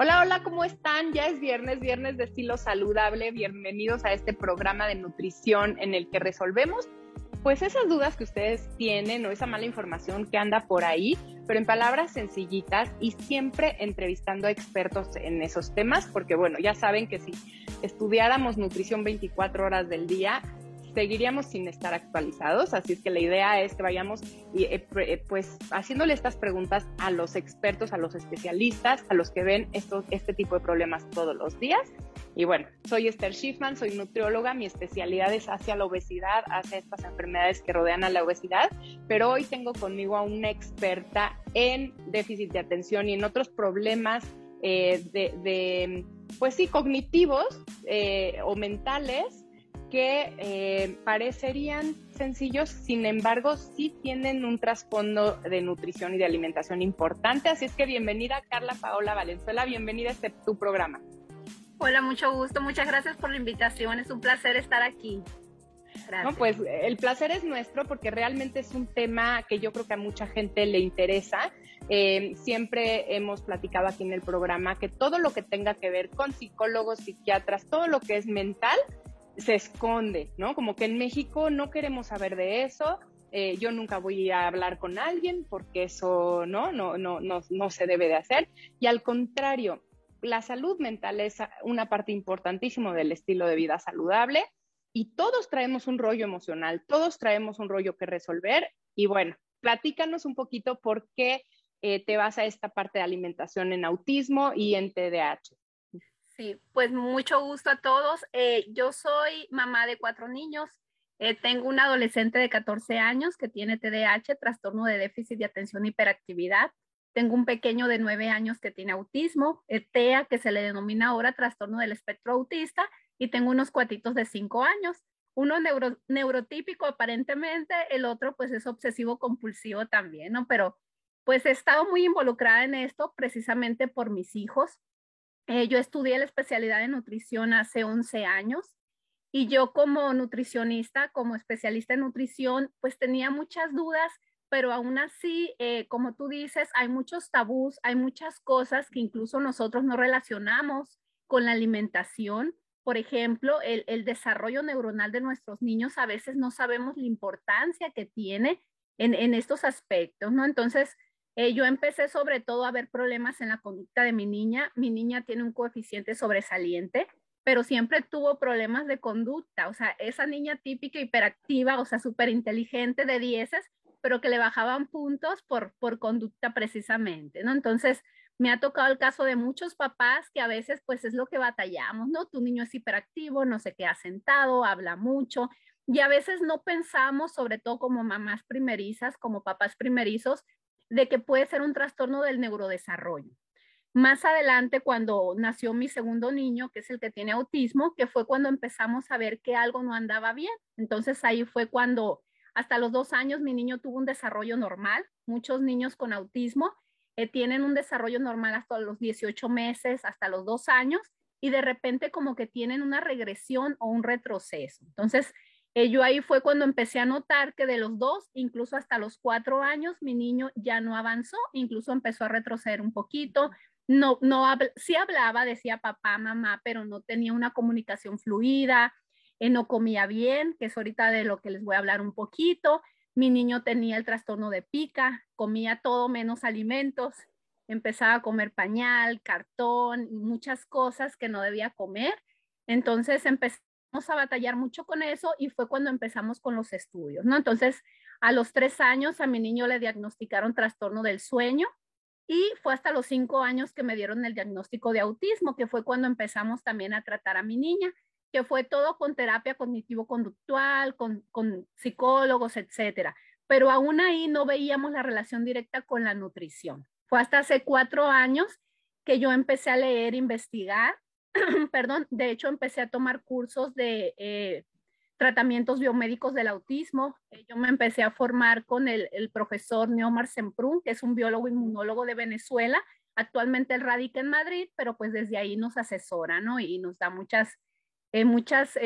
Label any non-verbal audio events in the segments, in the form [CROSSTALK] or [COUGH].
Hola, hola, ¿cómo están? Ya es viernes, viernes de estilo saludable. Bienvenidos a este programa de nutrición en el que resolvemos pues esas dudas que ustedes tienen o esa mala información que anda por ahí, pero en palabras sencillitas y siempre entrevistando a expertos en esos temas, porque bueno, ya saben que si estudiáramos nutrición 24 horas del día, seguiríamos sin estar actualizados, así es que la idea es que vayamos eh, eh, pues haciéndole estas preguntas a los expertos, a los especialistas, a los que ven estos, este tipo de problemas todos los días. Y bueno, soy Esther Schiffman, soy nutrióloga, mi especialidad es hacia la obesidad, hacia estas enfermedades que rodean a la obesidad, pero hoy tengo conmigo a una experta en déficit de atención y en otros problemas eh, de, pues sí, cognitivos o mentales que eh, parecerían sencillos, sin embargo, sí tienen un trasfondo de nutrición y de alimentación importante. Así es que bienvenida Carla Paola Valenzuela, bienvenida a este tu programa. Hola, mucho gusto, muchas gracias por la invitación, es un placer estar aquí. Gracias. pues el placer es nuestro porque realmente es un tema que yo creo que a mucha gente le interesa. Eh, siempre hemos platicado aquí en el programa que todo lo que tenga que ver con psicólogos, psiquiatras, todo lo que es mental, se esconde, ¿no? Como que en México no queremos saber de eso. Eh, yo nunca voy a hablar con alguien porque eso ¿no? No, no, no, no se debe de hacer. Y al contrario, la salud mental es una parte importantísima del estilo de vida saludable y todos traemos un rollo emocional, todos traemos un rollo que resolver. Y bueno, platícanos un poquito por qué eh, te vas a esta parte de alimentación en autismo y en TDAH. Sí, pues mucho gusto a todos. Eh, yo soy mamá de cuatro niños. Eh, tengo un adolescente de 14 años que tiene TDAH, trastorno de déficit de atención e hiperactividad. Tengo un pequeño de 9 años que tiene autismo, TEA, que se le denomina ahora trastorno del espectro autista, y tengo unos cuatitos de 5 años. Uno neurotípico aparentemente, el otro pues es obsesivo compulsivo también, ¿no? Pero pues he estado muy involucrada en esto precisamente por mis hijos. Eh, yo estudié la especialidad de nutrición hace 11 años y yo como nutricionista, como especialista en nutrición, pues tenía muchas dudas, pero aún así, eh, como tú dices, hay muchos tabús, hay muchas cosas que incluso nosotros no relacionamos con la alimentación. Por ejemplo, el, desarrollo neuronal de nuestros niños, a veces no sabemos la importancia que tiene en, en estos aspectos, ¿no? Entonces, eh, yo empecé sobre todo a ver problemas en la conducta de mi niña. Mi niña tiene un coeficiente sobresaliente, pero siempre tuvo problemas de conducta. O sea, esa niña típica hiperactiva, o sea, súper inteligente de dieces, pero que le bajaban puntos por, por conducta precisamente, ¿no? Entonces, me ha tocado el caso de muchos papás que a veces pues es lo que batallamos, ¿no? Tu niño es hiperactivo, no se queda sentado, habla mucho y a veces no pensamos, sobre todo como mamás primerizas, como papás primerizos, de que puede ser un trastorno del neurodesarrollo. Más adelante, cuando nació mi segundo niño, que es el que tiene autismo, que fue cuando empezamos a ver que algo no andaba bien. Entonces ahí fue cuando hasta los dos años mi niño tuvo un desarrollo normal. Muchos niños con autismo eh, tienen un desarrollo normal hasta los 18 meses, hasta los dos años, y de repente como que tienen una regresión o un retroceso. Entonces, eh, yo ahí fue cuando empecé a notar que de los dos, incluso hasta los cuatro años, mi niño ya no avanzó, incluso empezó a retroceder un poquito. No, no, sí hablaba, decía papá, mamá, pero no tenía una comunicación fluida, eh, no comía bien, que es ahorita de lo que les voy a hablar un poquito. Mi niño tenía el trastorno de pica, comía todo menos alimentos, empezaba a comer pañal, cartón, muchas cosas que no debía comer. Entonces empecé a batallar mucho con eso y fue cuando empezamos con los estudios, ¿no? Entonces, a los tres años a mi niño le diagnosticaron trastorno del sueño y fue hasta los cinco años que me dieron el diagnóstico de autismo, que fue cuando empezamos también a tratar a mi niña, que fue todo con terapia cognitivo-conductual, con, con psicólogos, etcétera. Pero aún ahí no veíamos la relación directa con la nutrición. Fue hasta hace cuatro años que yo empecé a leer, investigar [CLEARS THROAT] perdón, de hecho empecé a tomar cursos de eh, tratamientos biomédicos del autismo. Eh, yo me empecé a formar con el, profesor Neomar Semprún, que es un biólogo inmunólogo de Venezuela, Actualmente él radica en Madrid, pero pues desde ahí nos asesora, ¿no? Y nos da muchas, eh, muchas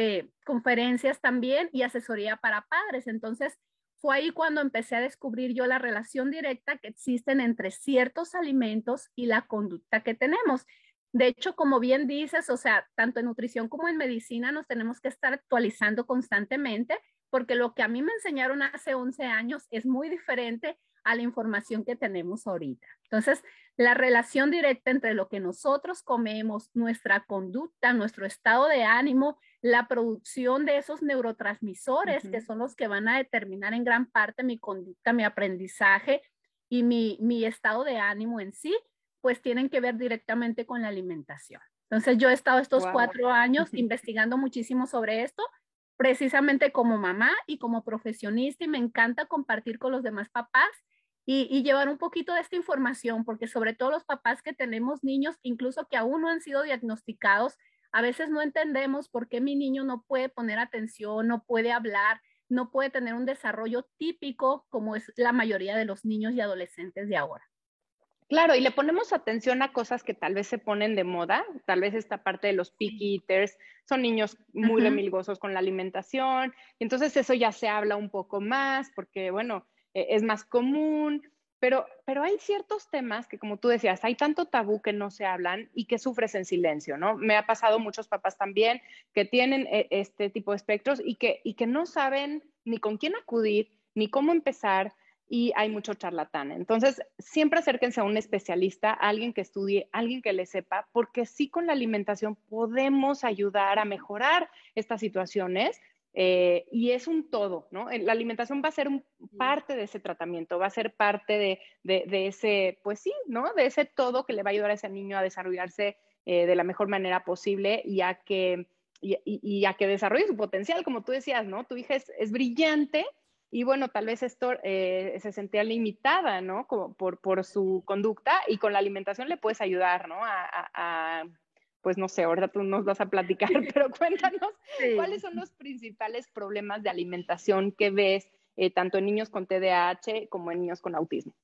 conferencias también y asesoría para padres. Entonces, fue ahí cuando empecé a descubrir yo la relación directa que existen entre ciertos alimentos y la conducta que tenemos. De hecho, como bien dices, o sea, tanto en nutrición como en medicina nos tenemos que estar actualizando constantemente porque lo que a mí me enseñaron hace 11 años es muy diferente a la información que tenemos ahorita. Entonces, la relación directa entre lo que nosotros comemos, nuestra conducta, nuestro estado de ánimo, la producción de esos neurotransmisores que son los que van a determinar en gran parte mi conducta, mi aprendizaje y mi, mi estado de ánimo en sí, pues tienen que ver directamente con la alimentación. Entonces, yo he estado estos cuatro años [LAUGHS] investigando muchísimo sobre esto precisamente como mamá y como profesionista y me encanta compartir con los demás papás y, llevar un poquito de esta información, porque sobre todo los papás que tenemos niños, incluso que aún no han sido diagnosticados, a veces no entendemos por qué mi niño no puede poner atención, no puede hablar, no puede tener un desarrollo típico como es la mayoría de los niños y adolescentes de ahora. Claro, y le ponemos atención a cosas que tal vez se ponen de moda, tal vez esta parte de los picky eaters, son niños muy remilgosos con la alimentación, y entonces eso ya se habla un poco más porque, bueno, e, es más común, pero, pero hay ciertos temas que, como tú decías, hay tanto tabú que no se hablan y que sufres en silencio, ¿no? Me ha pasado muchos papás también que tienen e, este tipo de espectros y que, y que no saben ni con quién acudir, ni cómo empezar, y hay mucho charlatán. Entonces, siempre acérquense a un especialista, a alguien que estudie, alguien que le sepa, porque sí con la alimentación podemos ayudar a mejorar estas situaciones eh, y es un todo, ¿no? La alimentación va a ser parte de ese tratamiento, va a ser parte de, ese, pues sí, ¿no? De ese todo que le va a ayudar a ese niño a desarrollarse eh, de la mejor manera posible y a que, y, a que desarrolle su potencial, como tú decías, ¿no? Tu hija es, brillante y bueno, tal vez esto eh, se sentía limitada, ¿no? Como por, por, su conducta y con la alimentación le puedes ayudar, ¿no? a pues no sé, ahora tú nos vas a platicar, [LAUGHS] pero cuéntanos cuáles son los principales problemas de alimentación que ves eh, tanto en niños con TDAH como en niños con autismo.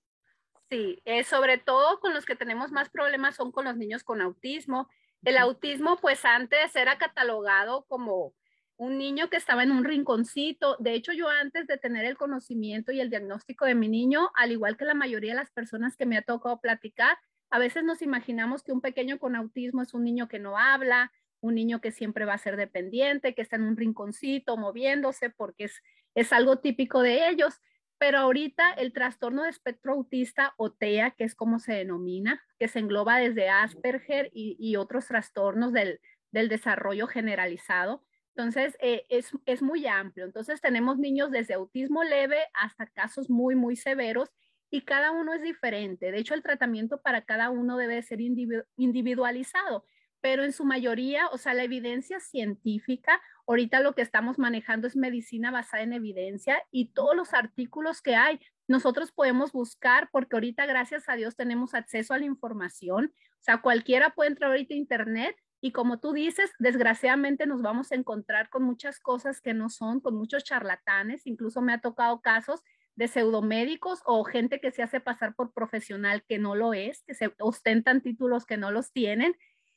Sí, eh, sobre todo con los que tenemos más problemas son con los niños con autismo. El autismo, pues antes era catalogado como un niño que estaba en un rinconcito. De hecho, yo antes de tener el conocimiento y el diagnóstico de mi niño, al igual que la mayoría de las personas que me ha tocado platicar, a veces nos imaginamos que un pequeño con autismo es un niño que no habla, un niño que siempre va a ser dependiente, que está en un rinconcito moviéndose porque es, es algo típico de ellos. Pero ahorita el trastorno de espectro autista o TEA, que es como se denomina, que se engloba desde Asperger y, otros trastornos del, desarrollo generalizado, entonces, eh, es, es, muy amplio. Entonces, tenemos niños desde autismo leve hasta casos muy, muy severos y cada uno es diferente. De hecho, el tratamiento para cada uno debe ser individualizado, pero en su mayoría, o sea, la evidencia científica, ahorita lo que estamos manejando es medicina basada en evidencia y todos los artículos que hay, nosotros podemos buscar porque ahorita, gracias a Dios, tenemos acceso a la información. O sea, cualquiera puede entrar ahorita a Internet y como tú dices, desgraciadamente nos vamos a encontrar con muchas cosas que no son, con muchos charlatanes. Incluso me ha tocado casos de pseudomédicos o gente que se hace pasar por profesional que no lo es, que se ostentan títulos que no los tienen.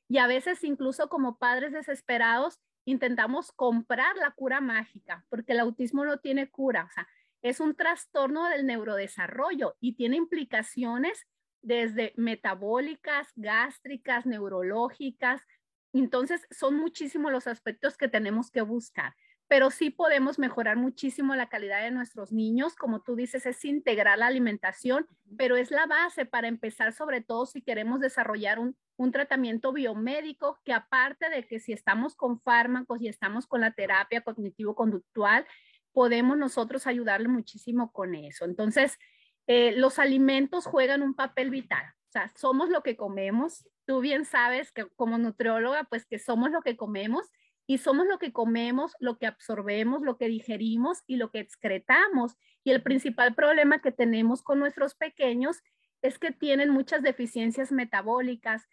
Y a veces incluso como padres desesperados intentamos comprar la cura mágica, porque el autismo no tiene cura, o sea, es un trastorno del neurodesarrollo y tiene implicaciones desde metabólicas, gástricas, neurológicas. Entonces, son muchísimos los aspectos que tenemos que buscar pero sí podemos mejorar muchísimo la calidad de nuestros niños. Como tú dices, es integrar la alimentación, pero es la base para empezar, sobre todo si queremos desarrollar un, un tratamiento biomédico, que aparte de que si estamos con fármacos y estamos con la terapia cognitivo-conductual, podemos nosotros ayudarle muchísimo con eso. Entonces, eh, los alimentos juegan un papel vital. O sea, somos lo que comemos. Tú bien sabes que como nutrióloga, pues que somos lo que comemos y somos lo que comemos, lo que absorbemos, lo que digerimos y lo que excretamos. Y el principal problema que tenemos con nuestros pequeños es que tienen muchas deficiencias metabólicas,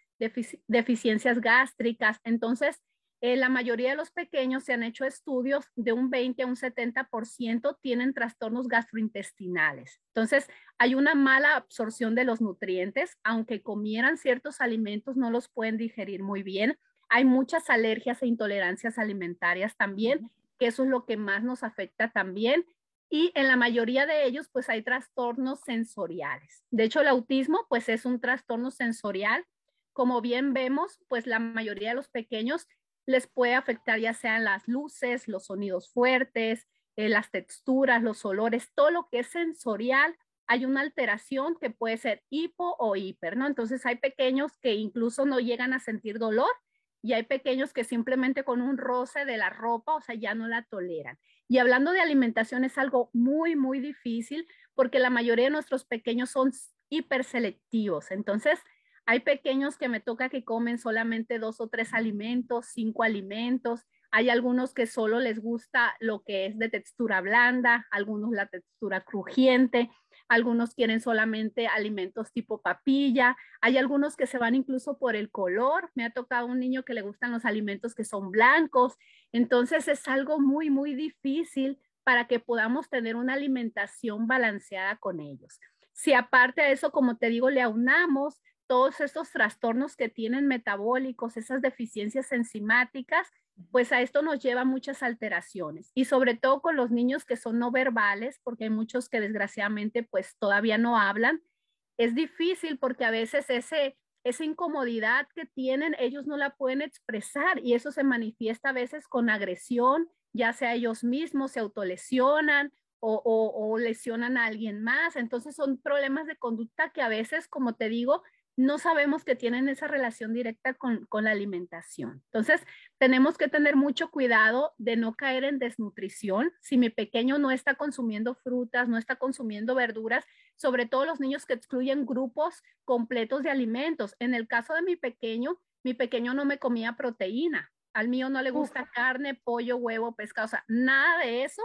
deficiencias gástricas. Entonces, en la mayoría de los pequeños se han hecho estudios de un 20 a un 70% tienen trastornos gastrointestinales. Entonces, hay una mala absorción de los nutrientes, aunque comieran ciertos alimentos, no los pueden digerir muy bien. Hay muchas alergias e intolerancias alimentarias también, que eso es lo que más nos afecta también. Y en la mayoría de ellos, pues hay trastornos sensoriales. De hecho, el autismo, pues es un trastorno sensorial. Como bien vemos, pues la mayoría de los pequeños les puede afectar ya sean las luces, los sonidos fuertes, eh, las texturas, los olores, todo lo que es sensorial. Hay una alteración que puede ser hipo o hiper, ¿no? Entonces hay pequeños que incluso no llegan a sentir dolor y hay pequeños que simplemente con un roce de la ropa, o sea, ya no la toleran. Y hablando de alimentación es algo muy, muy difícil porque la mayoría de nuestros pequeños son hiperselectivos. Entonces, hay pequeños que me toca que comen solamente dos o tres alimentos, cinco alimentos. Hay algunos que solo les gusta lo que es de textura blanda, algunos la textura crujiente, algunos quieren solamente alimentos tipo papilla, hay algunos que se van incluso por el color. Me ha tocado un niño que le gustan los alimentos que son blancos. Entonces es algo muy, muy difícil para que podamos tener una alimentación balanceada con ellos. Si aparte de eso, como te digo, le aunamos todos estos trastornos que tienen metabólicos, esas deficiencias enzimáticas, pues a esto nos lleva muchas alteraciones y sobre todo con los niños que son no verbales, porque hay muchos que desgraciadamente pues todavía no hablan. Es difícil porque a veces ese, esa incomodidad que tienen ellos no la pueden expresar y eso se manifiesta a veces con agresión, ya sea ellos mismos se autolesionan o, o lesionan a alguien más. Entonces son problemas de conducta que a veces, como te digo, no sabemos que tienen esa relación directa con, la alimentación. Entonces, tenemos que tener mucho cuidado de no caer en desnutrición. Si mi pequeño no está consumiendo frutas, no está consumiendo verduras, sobre todo los niños que excluyen grupos completos de alimentos. En el caso de mi pequeño, mi pequeño no me comía proteína. Al mío no le gusta carne, pollo, huevo, pescado, o sea, nada de eso.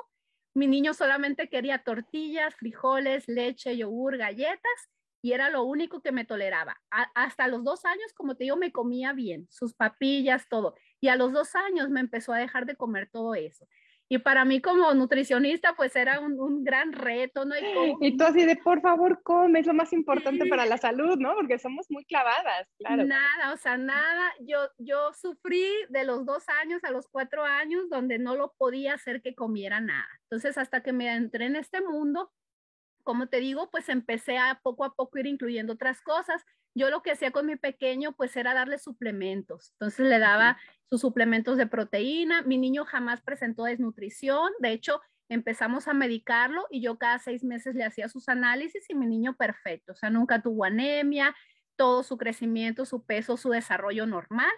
Mi niño solamente quería tortillas, frijoles, leche, yogur, galletas y era lo único que me toleraba. hasta los dos años, como te digo, me comía bien, sus papillas, todo. Y a los dos años me empezó a dejar de comer todo eso. Y para mí como nutricionista, pues era un, gran reto, ¿no? Y, tú así de, por favor, come, es lo más importante para la salud, ¿no? Porque somos muy clavadas, claro. Nada, o sea, nada. Yo, yo sufrí de los dos años a los cuatro años donde no lo podía hacer que comiera nada. Entonces, hasta que me entré en este mundo, como te digo, pues empecé a poco a poco ir incluyendo otras cosas. Yo lo que hacía con mi pequeño, pues era darle suplementos. Entonces le daba sus suplementos de proteína. Mi niño jamás presentó desnutrición. De hecho, empezamos a medicarlo y yo cada seis meses le hacía sus análisis y mi niño perfecto. O sea, nunca tuvo anemia, todo su crecimiento, su peso, su desarrollo normal.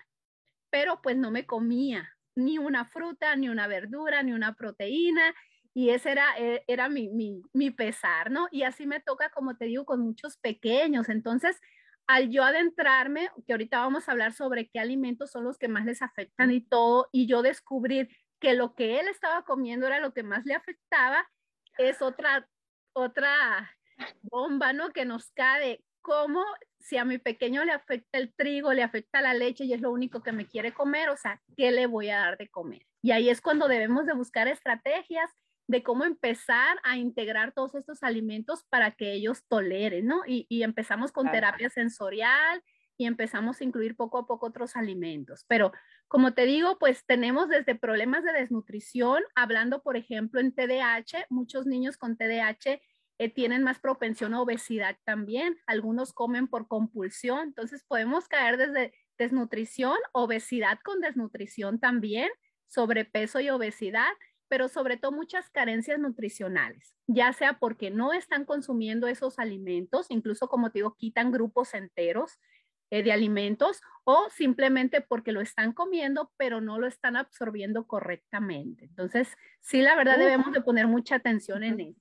Pero pues no me comía ni una fruta, ni una verdura, ni una proteína y ese era, eh, era mi, mi, mi, pesar, ¿no? Y así me toca, como te digo, con muchos pequeños. Entonces, al yo adentrarme, que ahorita vamos a hablar sobre qué alimentos son los que más les afectan y todo, y yo descubrir que lo que él estaba comiendo era lo que más le afectaba, es otra, otra bomba, ¿no? Que nos cae cómo si a mi pequeño le afecta el trigo, le afecta la leche y es lo único que me quiere comer, o sea, ¿qué le voy a dar de comer? Y ahí es cuando debemos de buscar estrategias de cómo empezar a integrar todos estos alimentos para que ellos toleren, ¿no? Y, empezamos con terapia sensorial y empezamos a incluir poco a poco otros alimentos. Pero como te digo, pues tenemos desde problemas de desnutrición, hablando, por ejemplo, en TDAH, muchos niños con TDAH eh, tienen más propensión a obesidad también. Algunos comen por compulsión, entonces podemos caer desde desnutrición, obesidad con desnutrición también, sobrepeso y obesidad pero sobre todo muchas carencias nutricionales, ya sea porque no están consumiendo esos alimentos, incluso como te digo, quitan grupos enteros eh, de alimentos, o simplemente porque lo están comiendo, pero no lo están absorbiendo correctamente. Entonces, sí, la verdad debemos de poner mucha atención en eso.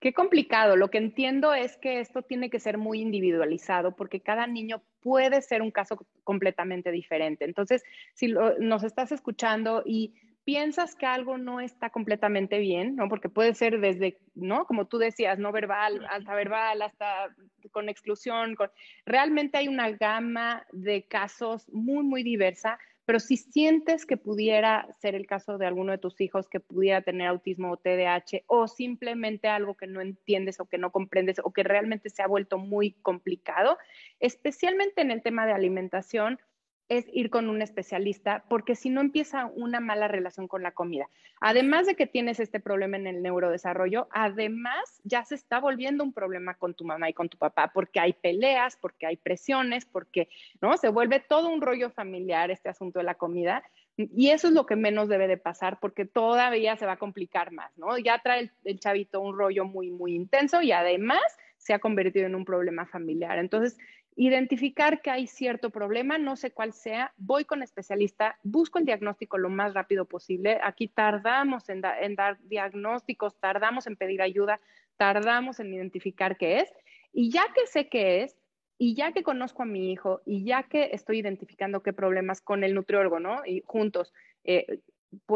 Qué complicado. Lo que entiendo es que esto tiene que ser muy individualizado porque cada niño puede ser un caso completamente diferente. Entonces, si nos estás escuchando y piensas que algo no está completamente bien, ¿no? Porque puede ser desde, ¿no? Como tú decías, no verbal, alta verbal, hasta con exclusión. Con... Realmente hay una gama de casos muy, muy diversa, pero si sientes que pudiera ser el caso de alguno de tus hijos que pudiera tener autismo o TDAH o simplemente algo que no entiendes o que no comprendes o que realmente se ha vuelto muy complicado, especialmente en el tema de alimentación, es ir con un especialista, porque si no empieza una mala relación con la comida. Además de que tienes este problema en el neurodesarrollo, además ya se está volviendo un problema con tu mamá y con tu papá, porque hay peleas, porque hay presiones, porque no se vuelve todo un rollo familiar este asunto de la comida. Y eso es lo que menos debe de pasar, porque todavía se va a complicar más, ¿no? Ya trae el, chavito un rollo muy, muy intenso y además se ha convertido en un problema familiar. Entonces, identificar que hay cierto problema, no sé cuál sea, voy con especialista, busco el diagnóstico lo más rápido posible. Aquí tardamos en, dar diagnósticos, tardamos en pedir ayuda, tardamos en identificar qué es. Y ya que sé qué es, y ya que conozco a mi hijo, y ya que estoy identificando qué problemas con el nutriólogo, ¿no? Y juntos eh,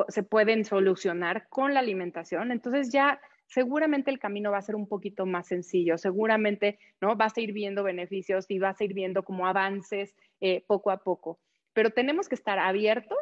se pueden solucionar con la alimentación, entonces ya seguramente el camino va a ser un poquito más sencillo, seguramente ¿no? vas a ir viendo beneficios y vas a ir viendo como avances eh, poco a poco. Pero tenemos que estar abiertos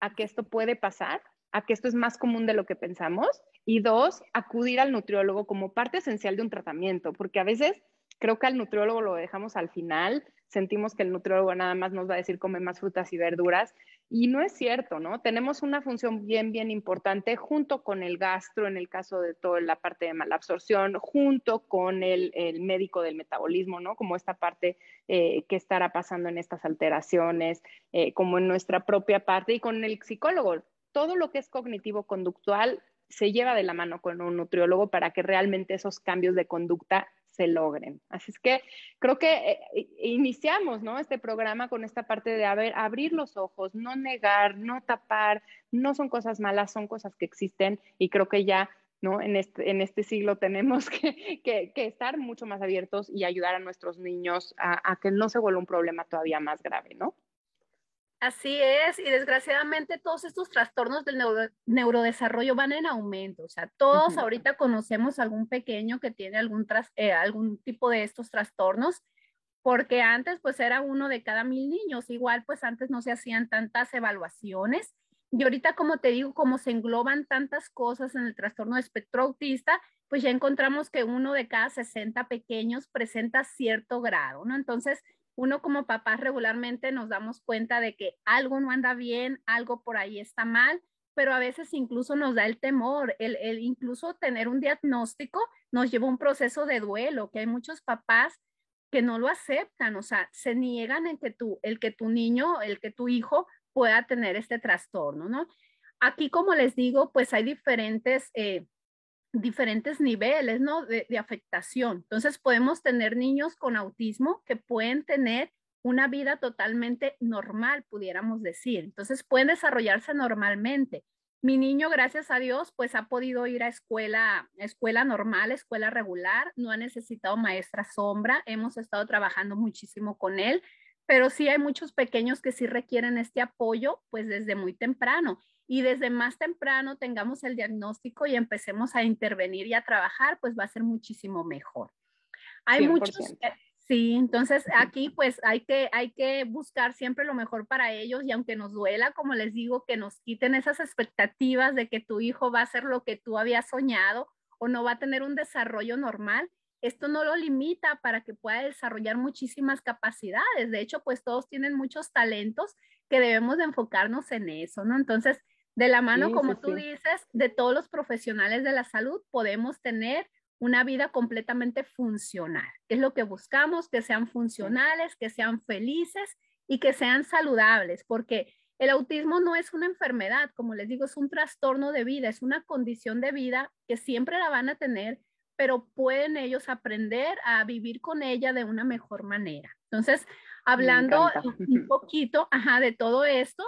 a que esto puede pasar, a que esto es más común de lo que pensamos y dos, acudir al nutriólogo como parte esencial de un tratamiento, porque a veces creo que al nutriólogo lo dejamos al final, sentimos que el nutriólogo nada más nos va a decir come más frutas y verduras y no es cierto, ¿no? Tenemos una función bien, bien importante junto con el gastro, en el caso de toda la parte de malabsorción, junto con el, médico del metabolismo, ¿no? Como esta parte eh, que estará pasando en estas alteraciones, eh, como en nuestra propia parte y con el psicólogo. Todo lo que es cognitivo-conductual se lleva de la mano con un nutriólogo para que realmente esos cambios de conducta se logren. Así es que creo que eh, iniciamos ¿no? este programa con esta parte de abrir los ojos, no negar, no tapar, no son cosas malas, son cosas que existen y creo que ya ¿no? En este, en este siglo tenemos [LAUGHS] que, que, estar mucho más abiertos y ayudar a nuestros niños a, a que no se vuelva un problema todavía más grave, ¿no? Así es, y desgraciadamente todos estos trastornos del neurodesarrollo van en aumento. O sea, todos ahorita conocemos algún pequeño que tiene algún, eh, algún tipo de estos trastornos, porque antes pues era uno de cada mil niños. Igual pues antes no se hacían tantas evaluaciones. Y ahorita, como te digo, como se engloban tantas cosas en el trastorno de espectro autista, pues ya encontramos que uno de cada 60 pequeños presenta cierto grado, ¿no? Entonces, uno como papá regularmente nos damos cuenta de que algo no anda bien, algo por ahí está mal, pero a veces incluso nos da el temor, el, incluso tener un diagnóstico nos lleva a un proceso de duelo, que hay muchos papás que no lo aceptan, o sea, se niegan en que tú, el que tu niño, el que tu hijo pueda tener este trastorno, ¿no? Aquí, como les digo, pues hay diferentes eh, diferentes niveles, ¿no? De, afectación. Entonces, podemos tener niños con autismo que pueden tener una vida totalmente normal, pudiéramos decir. Entonces, pueden desarrollarse normalmente. Mi niño, gracias a Dios, pues ha podido ir a escuela, escuela normal, escuela regular, no ha necesitado maestra sombra, hemos estado trabajando muchísimo con él, pero sí hay muchos pequeños que sí requieren este apoyo, pues desde muy temprano y desde más temprano tengamos el diagnóstico y empecemos a intervenir y a trabajar, pues va a ser muchísimo mejor. Hay muchos, sí, entonces aquí pues hay que, hay que buscar siempre lo mejor para ellos y aunque nos duela, como les digo, que nos quiten esas expectativas de que tu hijo va a hacer lo que tú habías soñado o no va a tener un desarrollo normal, esto no lo limita para que pueda desarrollar muchísimas capacidades. De hecho, pues todos tienen muchos talentos que debemos de enfocarnos en eso, ¿no? Entonces, de la mano, como tú dices, de todos los profesionales de la salud, podemos tener una vida completamente funcional. Es lo que buscamos, que sean funcionales, que sean felices y que sean saludables, porque el autismo no es una enfermedad, como les digo, es un trastorno de vida, es una condición de vida que siempre la van a tener, pero pueden ellos aprender a vivir con ella de una mejor manera. Entonces, hablando un poquito ajá, de todo esto,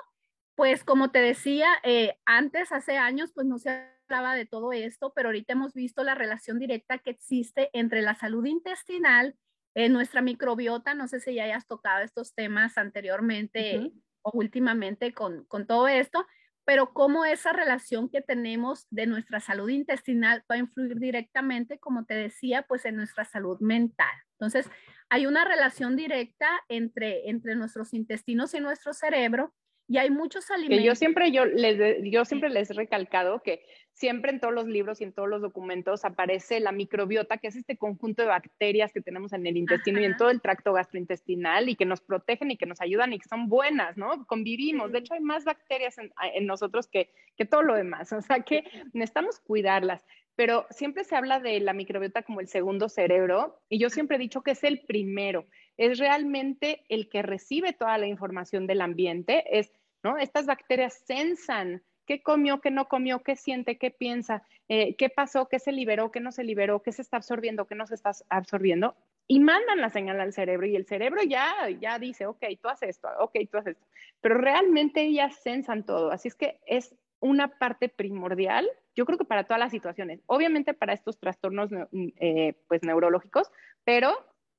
pues como te decía, eh, antes, hace años, pues no se hablaba de todo esto, pero ahorita hemos visto la relación directa que existe entre la salud intestinal, eh, nuestra microbiota, no sé si ya hayas tocado estos temas anteriormente o últimamente con, con todo esto, pero cómo esa relación que tenemos de nuestra salud intestinal va a influir directamente, como te decía, pues en nuestra salud mental. Entonces, hay una relación directa entre, entre nuestros intestinos y nuestro cerebro Y hay muchos alimentos. Que yo siempre, yo les, yo siempre les he recalcado que siempre en todos los libros y en todos los documentos aparece la microbiota, que es este conjunto de bacterias que tenemos en el intestino y en todo el tracto gastrointestinal y que nos protegen y que nos ayudan y que son buenas, ¿no? Convivimos. De hecho, hay más bacterias en, en nosotros que, que todo lo demás. O sea que necesitamos cuidarlas pero siempre se habla de la microbiota como el segundo cerebro y yo siempre he dicho que es el primero, es realmente el que recibe toda la información del ambiente, es, ¿no? Estas bacterias sensan qué comió, qué no comió, qué siente, qué piensa, eh, qué pasó, qué se liberó, qué no se liberó, qué se está absorbiendo, qué no se está absorbiendo y mandan la señal al cerebro y el cerebro ya, ya dice, ok, tú haces esto, ok, tú haces esto, pero realmente ellas sensan todo, así es que es una parte primordial, yo creo que para todas las situaciones, obviamente para estos trastornos eh, pues neurológicos, pero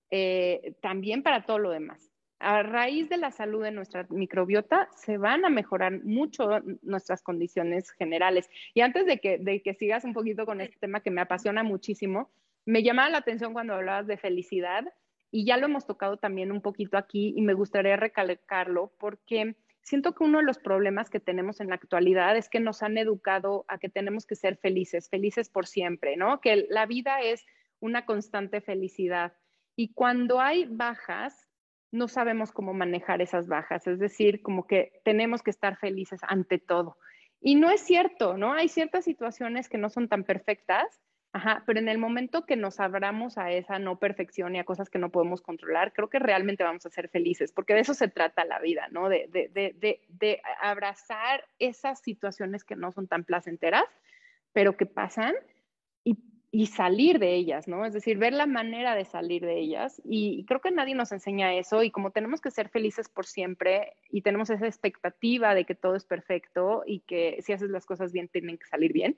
eh, también para todo lo demás. A raíz de la salud de nuestra microbiota se van a mejorar mucho nuestras condiciones generales. Y antes de que, de que sigas un poquito con este tema que me apasiona muchísimo, me llamaba la atención cuando hablabas de felicidad y ya lo hemos tocado también un poquito aquí y me gustaría recalcarlo porque siento que uno de los problemas que tenemos en la actualidad es que nos han educado a que tenemos que ser felices, felices por siempre, ¿no? Que la vida es una constante felicidad. Y cuando hay bajas, no sabemos cómo manejar esas bajas, es decir, como que tenemos que estar felices ante todo. Y no es cierto, ¿no? Hay ciertas situaciones que no son tan perfectas Ajá, pero en el momento que nos abramos a esa no perfección y a cosas que no podemos controlar, creo que realmente vamos a ser felices, porque de eso se trata la vida, ¿no? De, de, de, de abrazar esas situaciones que no son tan placenteras, pero que pasan y, y, salir de ellas, ¿no? Es decir, ver la manera de salir de ellas. Y creo que nadie nos enseña eso y como tenemos que ser felices por siempre y tenemos esa expectativa de que todo es perfecto y que si haces las cosas bien, tienen que salir bien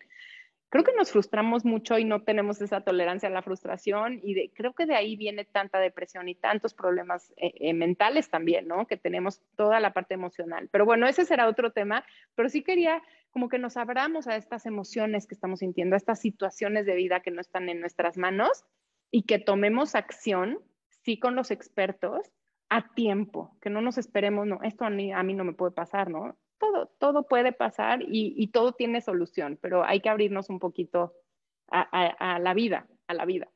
creo que nos frustramos mucho y no tenemos esa tolerancia a la frustración y creo que de ahí viene tanta depresión y tantos problemas eh, eh, mentales también, ¿no? Que tenemos toda la parte emocional. Pero bueno, ese será otro tema, pero sí quería como que nos abramos a estas emociones que estamos sintiendo, a estas situaciones de vida que no están en nuestras manos y que tomemos acción, sí, con los expertos a tiempo, que no nos esperemos, no, esto a mí, a no me puede pasar, ¿no? todo, todo puede pasar y, todo tiene solución, pero hay que abrirnos un poquito a, la vida, a la vida.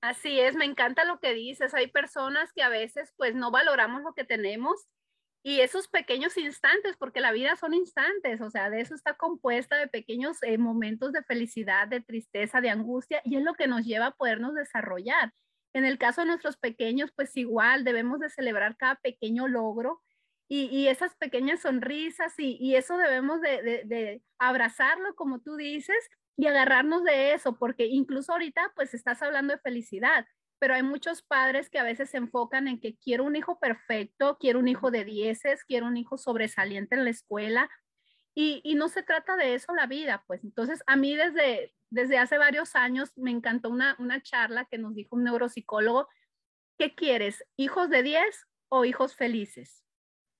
Así es, me encanta lo que dices. Hay personas que a veces pues no valoramos lo que tenemos y esos pequeños instantes, porque la vida son instantes, o sea, de eso está compuesta de pequeños eh, momentos de felicidad, de tristeza, de angustia y es lo que nos lleva a podernos desarrollar. En el caso de nuestros pequeños, pues igual debemos de celebrar cada pequeño logro y, esas pequeñas sonrisas y, eso debemos de, abrazarlo, como tú dices, y agarrarnos de eso, porque incluso ahorita pues estás hablando de felicidad, pero hay muchos padres que a veces se enfocan en que quiero un hijo perfecto, quiero un hijo de dieces, quiero un hijo sobresaliente en la escuela, y, no se trata de eso la vida, pues entonces a mí desde, desde hace varios años me encantó una, una charla que nos dijo un neuropsicólogo, ¿qué quieres? ¿Hijos de 10 o hijos felices?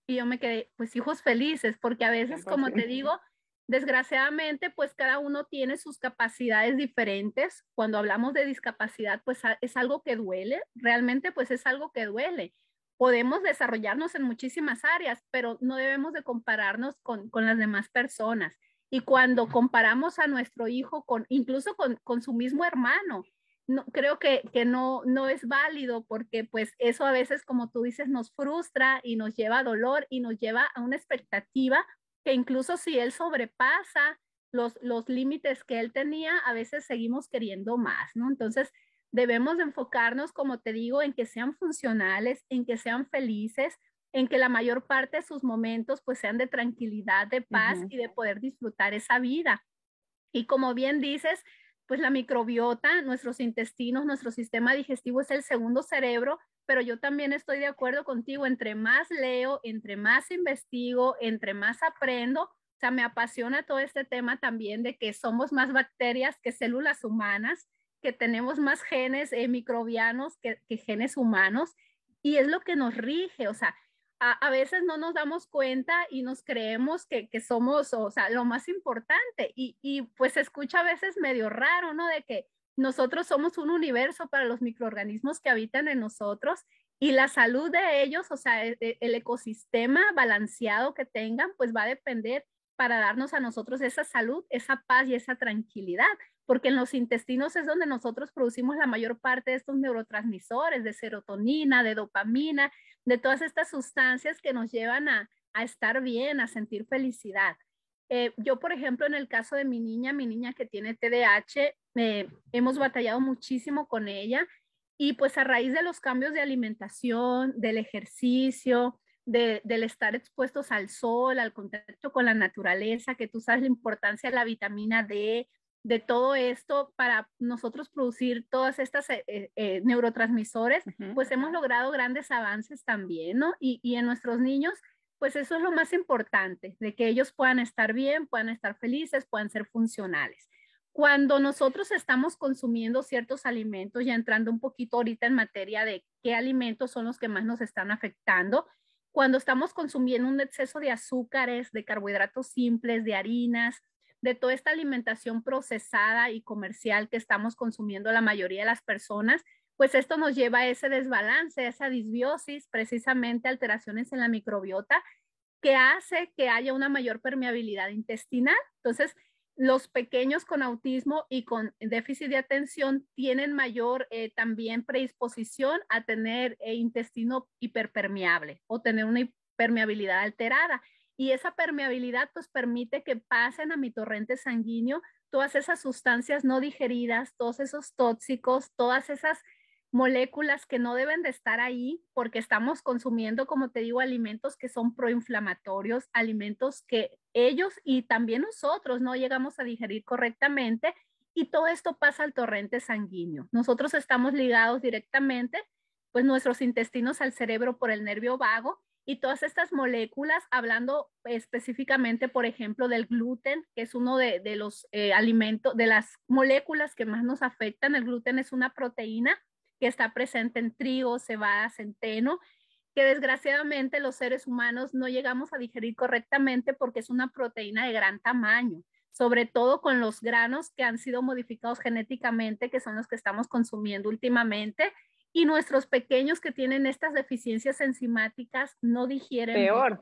y yo me quedé, pues hijos felices, porque a veces, como te digo, desgraciadamente, pues cada uno tiene sus capacidades diferentes. Cuando hablamos de discapacidad, pues es algo que duele, realmente pues es algo que duele. Podemos desarrollarnos en muchísimas áreas, pero no debemos de compararnos con, con las demás personas. Y cuando comparamos a nuestro hijo con, incluso con, con su mismo hermano, no, creo que, que, no, no es válido porque pues eso a veces, como tú dices, nos frustra y nos lleva a dolor y nos lleva a una expectativa que incluso si él sobrepasa los, los límites que él tenía, a veces seguimos queriendo más, ¿no? Entonces, debemos enfocarnos, como te digo, en que sean funcionales, en que sean felices, en que la mayor parte de sus momentos pues sean de tranquilidad, de paz y de poder disfrutar esa vida. Y como bien dices, pues la microbiota, nuestros intestinos, nuestro sistema digestivo es el segundo cerebro, pero yo también estoy de acuerdo contigo, entre más leo, entre más investigo, entre más aprendo, o sea, me apasiona todo este tema también de que somos más bacterias que células humanas, que tenemos más genes eh, microbianos que, genes humanos, y es lo que nos rige, o sea, a, veces no nos damos cuenta y nos creemos que, que somos, o sea, lo más importante. Y, y, pues se escucha a veces medio raro, ¿no? De que nosotros somos un universo para los microorganismos que habitan en nosotros y la salud de ellos, o sea, e, e, el, ecosistema balanceado que tengan, pues va a depender para darnos a nosotros esa salud, esa paz y esa tranquilidad, porque en los intestinos es donde nosotros producimos la mayor parte de estos neurotransmisores, de serotonina, de dopamina, de todas estas sustancias que nos llevan a, estar bien, a sentir felicidad. Eh, yo, por ejemplo, en el caso de mi niña, mi niña que tiene TDAH, eh, hemos batallado muchísimo con ella y pues a raíz de los cambios de alimentación, del ejercicio, del estar expuestos al sol, al contacto con la naturaleza, que tú sabes la importancia de la vitamina D, de todo esto para nosotros producir todas estas eh, eh, eh, neurotransmisores, pues hemos logrado grandes avances también, ¿no? Y, y en nuestros niños, pues eso es lo más importante, de que ellos puedan estar bien, puedan estar felices, puedan ser funcionales. Cuando nosotros estamos consumiendo ciertos alimentos, ya entrando un poquito ahorita en materia de qué alimentos son los que más nos están afectando, cuando estamos consumiendo un exceso de azúcares, de carbohidratos simples, de harinas, de toda esta alimentación procesada y comercial que estamos consumiendo la mayoría de las personas, pues esto nos lleva a ese desbalance, a esa disbiosis, precisamente alteraciones en la microbiota que hace que haya una mayor permeabilidad intestinal. Entonces, los pequeños con autismo y con déficit de atención tienen mayor eh, también predisposición a tener eh, intestino hiperpermeable o tener una permeabilidad alterada. Y esa permeabilidad pues permite que pasen a mi torrente sanguíneo todas esas sustancias no digeridas, todos esos tóxicos, todas esas moléculas que no deben de estar ahí porque estamos consumiendo, como te digo, alimentos que son proinflamatorios, alimentos que ellos y también nosotros no llegamos a digerir correctamente y todo esto pasa al torrente sanguíneo. Nosotros estamos ligados directamente, pues nuestros intestinos al cerebro por el nervio vago y todas estas moléculas, hablando específicamente, por ejemplo, del gluten, que es uno de, los eh, alimentos, de las moléculas que más nos afectan. El gluten es una proteína que está presente en trigo, cebada, centeno, que desgraciadamente los seres humanos no llegamos a digerir correctamente porque es una proteína de gran tamaño, sobre todo con los granos que han sido modificados genéticamente, que son los que estamos consumiendo últimamente, y nuestros pequeños que tienen estas deficiencias enzimáticas no digieren. Peor.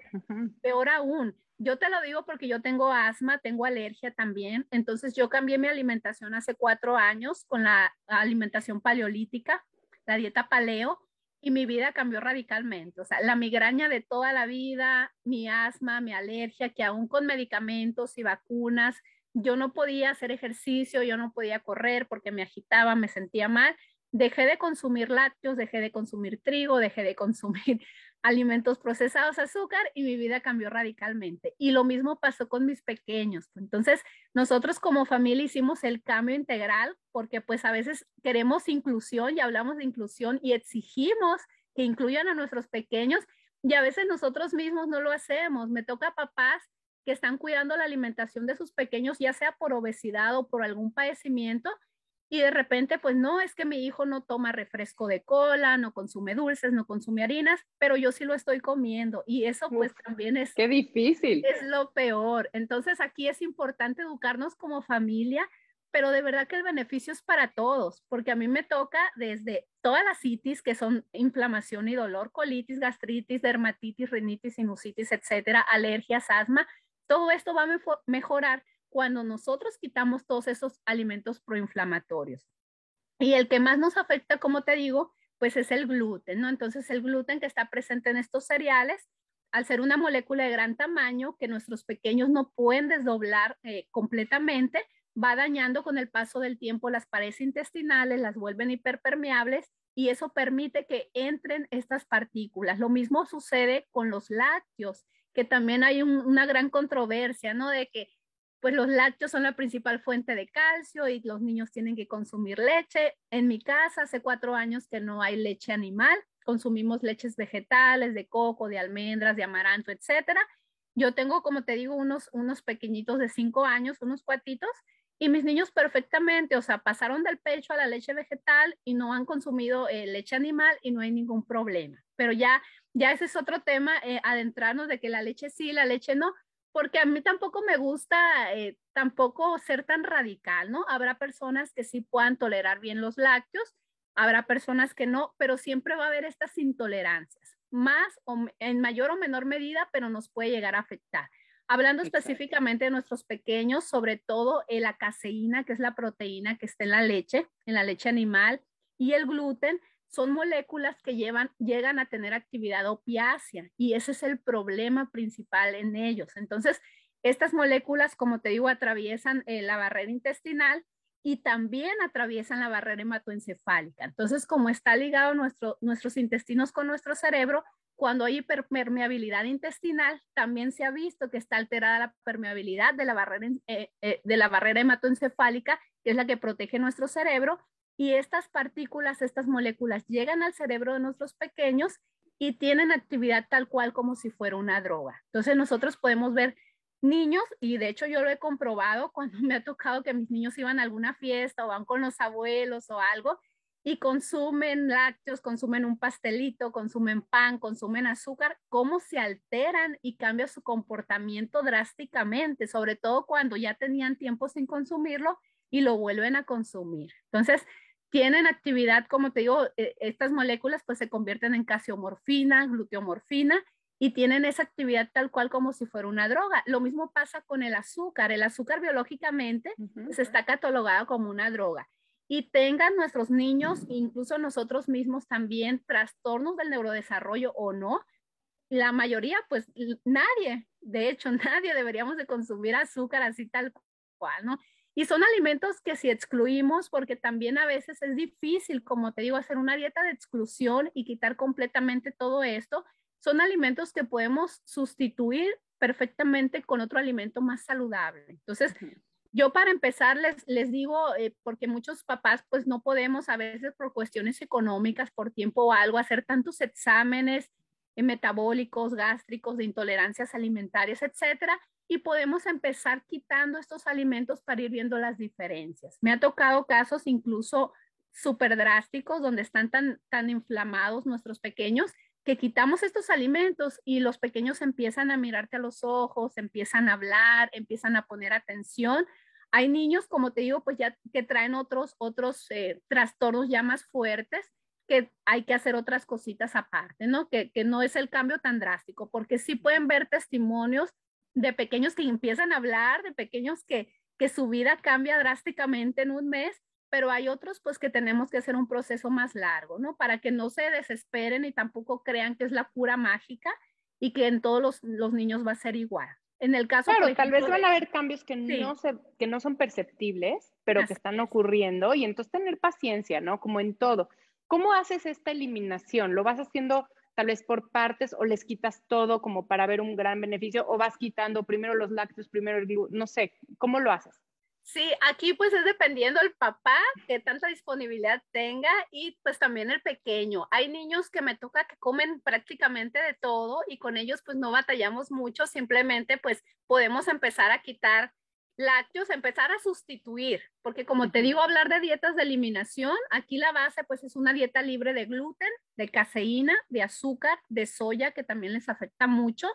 Peor aún. Yo te lo digo porque yo tengo asma, tengo alergia también, entonces yo cambié mi alimentación hace cuatro años con la alimentación paleolítica, la dieta paleo, y mi vida cambió radicalmente. O sea, la migraña de toda la vida, mi asma, mi alergia, que aún con medicamentos y vacunas, yo no podía hacer ejercicio, yo no podía correr porque me agitaba, me sentía mal. Dejé de consumir lácteos, dejé de consumir trigo, dejé de consumir alimentos procesados, azúcar y mi vida cambió radicalmente. Y lo mismo pasó con mis pequeños. Entonces, nosotros como familia hicimos el cambio integral porque pues a veces queremos inclusión y hablamos de inclusión y exigimos que incluyan a nuestros pequeños y a veces nosotros mismos no lo hacemos. Me toca a papás que están cuidando la alimentación de sus pequeños, ya sea por obesidad o por algún padecimiento, y de repente, pues no, es que mi hijo no toma refresco de cola, no consume dulces, no consume harinas, pero yo sí lo estoy comiendo y eso pues también es... Qué difícil. Es lo peor. Entonces aquí es importante educarnos como familia, pero de verdad que el beneficio es para todos, porque a mí me toca desde todas las citis, que son inflamación y dolor, colitis, gastritis, dermatitis, rinitis, sinusitis, etcétera, alergias, asma, todo esto va a mejorar cuando nosotros quitamos todos esos alimentos proinflamatorios. Y el que más nos afecta, como te digo, pues es el gluten, ¿no? Entonces el gluten que está presente en estos cereales, al ser una molécula de gran tamaño que nuestros pequeños no pueden desdoblar eh, completamente, va dañando con el paso del tiempo las paredes intestinales, las vuelven hiperpermeables y eso permite que entren estas partículas. Lo mismo sucede con los lácteos, que también hay una gran controversia, ¿no? De que pues los lácteos son la principal fuente de calcio y los niños tienen que consumir leche. En mi casa hace cuatro años que no hay leche animal, consumimos leches vegetales, de coco, de almendras, de amaranto, etcétera. Yo tengo, como te digo, unos, unos pequeñitos de cinco años, unos cuatitos, y mis niños perfectamente, o sea, pasaron del pecho a la leche vegetal y no han consumido eh, leche animal y no hay ningún problema. Pero ya, ya ese es otro tema, eh, adentrarnos de que la leche sí, la leche no, porque a mí tampoco me gusta eh, tampoco ser tan radical, ¿no? Habrá personas que sí puedan tolerar bien los lácteos, habrá personas que no, pero siempre va a haber estas intolerancias, más o en mayor o menor medida, pero nos puede llegar a afectar. Hablando específicamente de nuestros pequeños, sobre todo la caseína, que es la proteína que está en la leche, en la leche animal, y el gluten, son moléculas que llevan, llegan a tener actividad opiácea y ese es el problema principal en ellos. Entonces, estas moléculas, como te digo, atraviesan eh, la barrera intestinal y también atraviesan la barrera hematoencefálica. Entonces, como está ligado nuestro, nuestros intestinos con nuestro cerebro, cuando hay hiperpermeabilidad intestinal, también se ha visto que está alterada la permeabilidad de la barrera, eh, eh, de la barrera hematoencefálica, que es la que protege nuestro cerebro, y estas partículas, estas moléculas llegan al cerebro de nuestros pequeños y tienen actividad tal cual como si fuera una droga. Entonces nosotros podemos ver niños, y de hecho yo lo he comprobado [LAUGHS] cuando me ha tocado que mis niños iban a alguna fiesta o van con los abuelos o algo y consumen lácteos, consumen un pastelito, consumen pan, consumen azúcar, cómo se alteran y cambia su comportamiento drásticamente, sobre todo cuando ya tenían tiempo sin consumirlo y lo vuelven a consumir. Entonces, tienen actividad, como te digo, eh, estas moléculas pues se convierten en casiomorfina, gluteomorfina y tienen esa actividad tal cual como si fuera una droga. Lo mismo pasa con el azúcar. El azúcar biológicamente se pues, está catalogado como una droga. Y tengan nuestros niños, incluso nosotros mismos también, trastornos del neurodesarrollo o no, la mayoría, pues nadie, de hecho, [LAUGHS] nadie deberíamos de consumir azúcar así tal cual, ¿no? Y son alimentos que si excluimos, porque también a veces es difícil, como te digo, hacer una dieta de exclusión y quitar completamente todo esto, son alimentos que podemos sustituir perfectamente con otro alimento más saludable. Entonces, yo para empezar les, les digo, eh, porque muchos papás pues no podemos a veces por cuestiones económicas, por tiempo o algo, hacer tantos exámenes eh, metabólicos, gástricos, de intolerancias alimentarias, etcétera y podemos empezar quitando estos alimentos para ir viendo las diferencias. Me ha tocado casos incluso súper drásticos donde están tan, tan inflamados nuestros pequeños que quitamos estos alimentos y los pequeños empiezan a mirarte a los ojos, empiezan a hablar, empiezan a poner atención. Hay niños, como te digo, pues ya que traen otros, otros eh, trastornos ya más fuertes que hay que hacer otras cositas aparte, ¿no? Que, que no es el cambio tan drástico, porque sí pueden ver testimonios de pequeños que empiezan a hablar, de pequeños que, que su vida cambia drásticamente en un mes, pero hay otros pues que tenemos que hacer un proceso más largo, ¿no? Para que no se desesperen y tampoco crean que es la cura mágica y que en todos los, los niños va a ser igual. En el caso Claro, tal vez van a haber cambios que, no se, que no son perceptibles, pero que están ocurriendo y entonces tener paciencia, ¿no? Como en todo. ¿Cómo haces esta eliminación? ¿Lo vas haciendo tal vez por partes o les quitas todo como para ver un gran beneficio o vas quitando primero los lácteos, primero el gluten, no sé, ¿cómo lo haces? Sí, aquí pues es dependiendo el papá que tanta disponibilidad tenga y pues también el pequeño. Hay niños que me toca que comen prácticamente de todo y con ellos pues no batallamos mucho, simplemente pues podemos empezar a quitar lácteos, empezar a sustituir, porque como te digo, hablar de dietas de eliminación, aquí la base pues es una dieta libre de gluten, de caseína, de azúcar, de soya, que también les afecta mucho,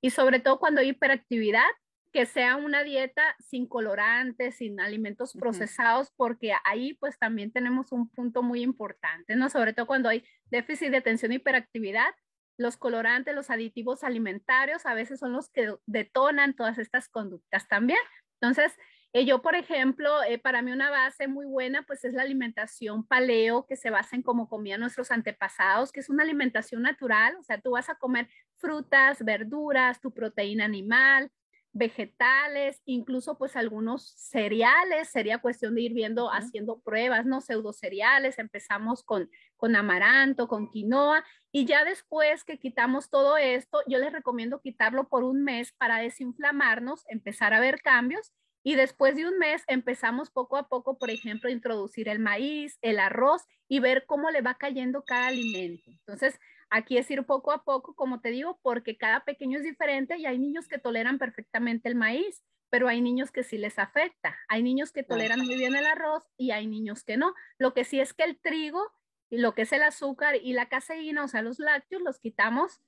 y sobre todo cuando hay hiperactividad, que sea una dieta sin colorantes, sin alimentos procesados, porque ahí pues también tenemos un punto muy importante, ¿no? Sobre todo cuando hay déficit de atención y hiperactividad, los colorantes, los aditivos alimentarios a veces son los que detonan todas estas conductas también. Entonces, eh, yo, por ejemplo, eh, para mí una base muy buena, pues es la alimentación paleo, que se basa en cómo comían nuestros antepasados, que es una alimentación natural, o sea, tú vas a comer frutas, verduras, tu proteína animal, vegetales, incluso pues algunos cereales, sería cuestión de ir viendo, haciendo pruebas, ¿no? Pseudo cereales, empezamos con, con amaranto, con quinoa, y ya después que quitamos todo esto, yo les recomiendo quitarlo por un mes para desinflamarnos, empezar a ver cambios, y después de un mes empezamos poco a poco, por ejemplo, a introducir el maíz, el arroz y ver cómo le va cayendo cada alimento. Entonces, Aquí es ir poco a poco, como te digo, porque cada pequeño es diferente y hay niños que toleran perfectamente el maíz, pero hay niños que sí les afecta. Hay niños que toleran muy bien el arroz y hay niños que no. Lo que sí es que el trigo y lo que es el azúcar y la caseína, o sea, los lácteos, los quitamos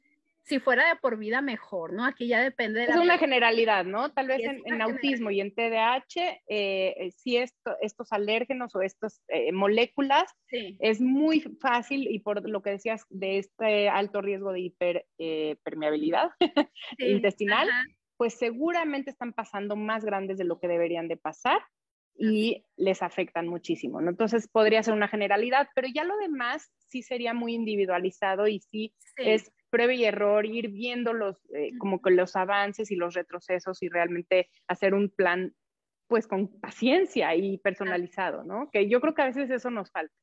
si fuera de por vida, mejor, ¿no? Aquí ya depende de Es una generalidad, ¿no? Tal vez en, autismo y en TDAH, eh, eh, si esto, estos alérgenos o estas eh, moléculas, es muy fácil y por lo que decías de este alto riesgo de hiperpermeabilidad [LAUGHS] intestinal, pues seguramente están pasando más grandes de lo que deberían de pasar y les afectan muchísimo, ¿no? Entonces podría ser una generalidad, pero ya lo demás sí sería muy individualizado y sí. es prueba y error, ir viendo los, eh, como que los avances y los retrocesos y realmente hacer un plan, pues con paciencia y personalizado, ¿no? Que yo creo que a veces eso nos falta.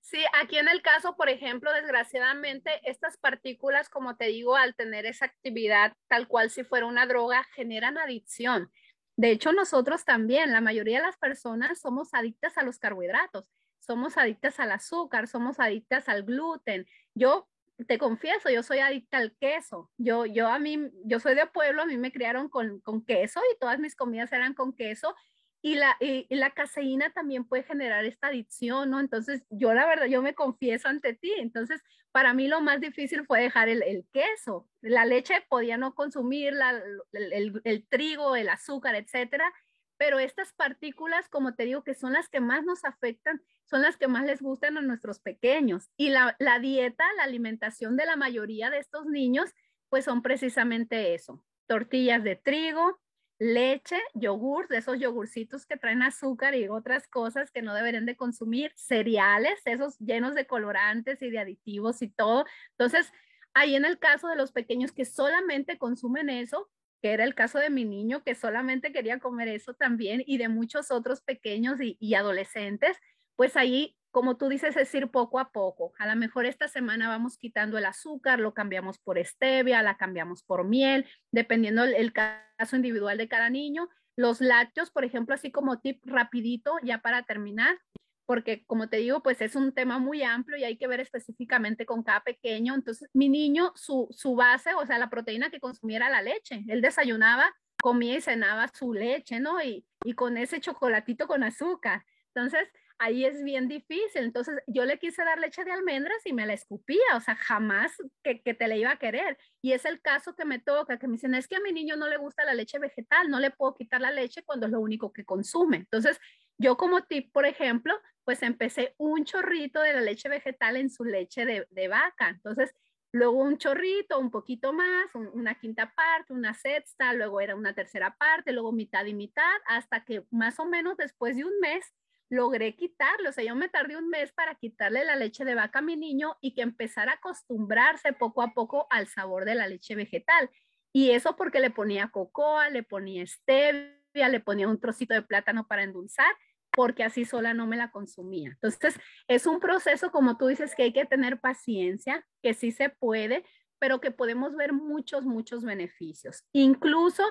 Sí, aquí en el caso, por ejemplo, desgraciadamente, estas partículas, como te digo, al tener esa actividad tal cual si fuera una droga, generan adicción. De hecho, nosotros también, la mayoría de las personas somos adictas a los carbohidratos, somos adictas al azúcar, somos adictas al gluten. Yo te confieso, yo soy adicta al queso. Yo, yo a mí, yo soy de pueblo, a mí me criaron con, con queso y todas mis comidas eran con queso. Y la, y, la caseína también puede generar esta adicción, ¿no? Entonces, yo la verdad, yo me confieso ante ti. Entonces, para mí lo más difícil fue dejar el, el queso. La leche podía no consumirla, el, el, el trigo, el azúcar, etcétera. Pero estas partículas, como te digo, que son las que más nos afectan, son las que más les gustan a nuestros pequeños. Y la, dieta, la alimentación de la mayoría de estos niños, pues son precisamente eso, tortillas de trigo, leche, yogur, de esos yogurcitos que traen azúcar y otras cosas que no deberían de consumir, cereales, esos llenos de colorantes y de aditivos y todo. Entonces, ahí en el caso de los pequeños que solamente consumen eso, que era el caso de mi niño que solamente quería comer eso también y de muchos otros pequeños y adolescentes, pues ahí, como tú dices, es ir poco a poco. A lo mejor esta semana vamos quitando el azúcar, lo cambiamos por stevia, la cambiamos por miel, dependiendo el, caso individual de cada niño. Los lácteos, por ejemplo, así como tip rapidito, ya para terminar, porque como te digo, pues es un tema muy amplio y hay que ver específicamente con cada pequeño. Entonces, mi niño, su, su base, o sea, la proteína que consumiera la leche. Él desayunaba, comía y cenaba su leche, ¿no? Y, y con ese chocolatito con azúcar. Entonces, ahí es bien difícil. Entonces yo le quise dar leche de almendras y me la escupía, o sea, jamás que, que, te la iba a querer. Y es el caso que me toca, que me dicen, es que a mi niño no le gusta la leche vegetal, no le puedo quitar la leche cuando es lo único que consume. Entonces yo como tip, por ejemplo, pues empecé un chorrito de la leche vegetal en su leche de, de vaca. Entonces, luego un chorrito, un poquito más, una quinta parte, una sexta, luego era una tercera parte, luego mitad y mitad, hasta que más o menos después de un mes logré quitarlo. O sea, yo me tardé un mes para quitarle la leche de vaca a mi niño y que empezara a acostumbrarse poco a poco al sabor de la leche vegetal. Y eso porque le ponía cocoa, le ponía stevia, le ponía un trocito de plátano para endulzar, porque así sola no me la consumía. Entonces, es un proceso, como tú dices, que hay que tener paciencia, que sí se puede, pero que podemos ver muchos, muchos beneficios. Incluso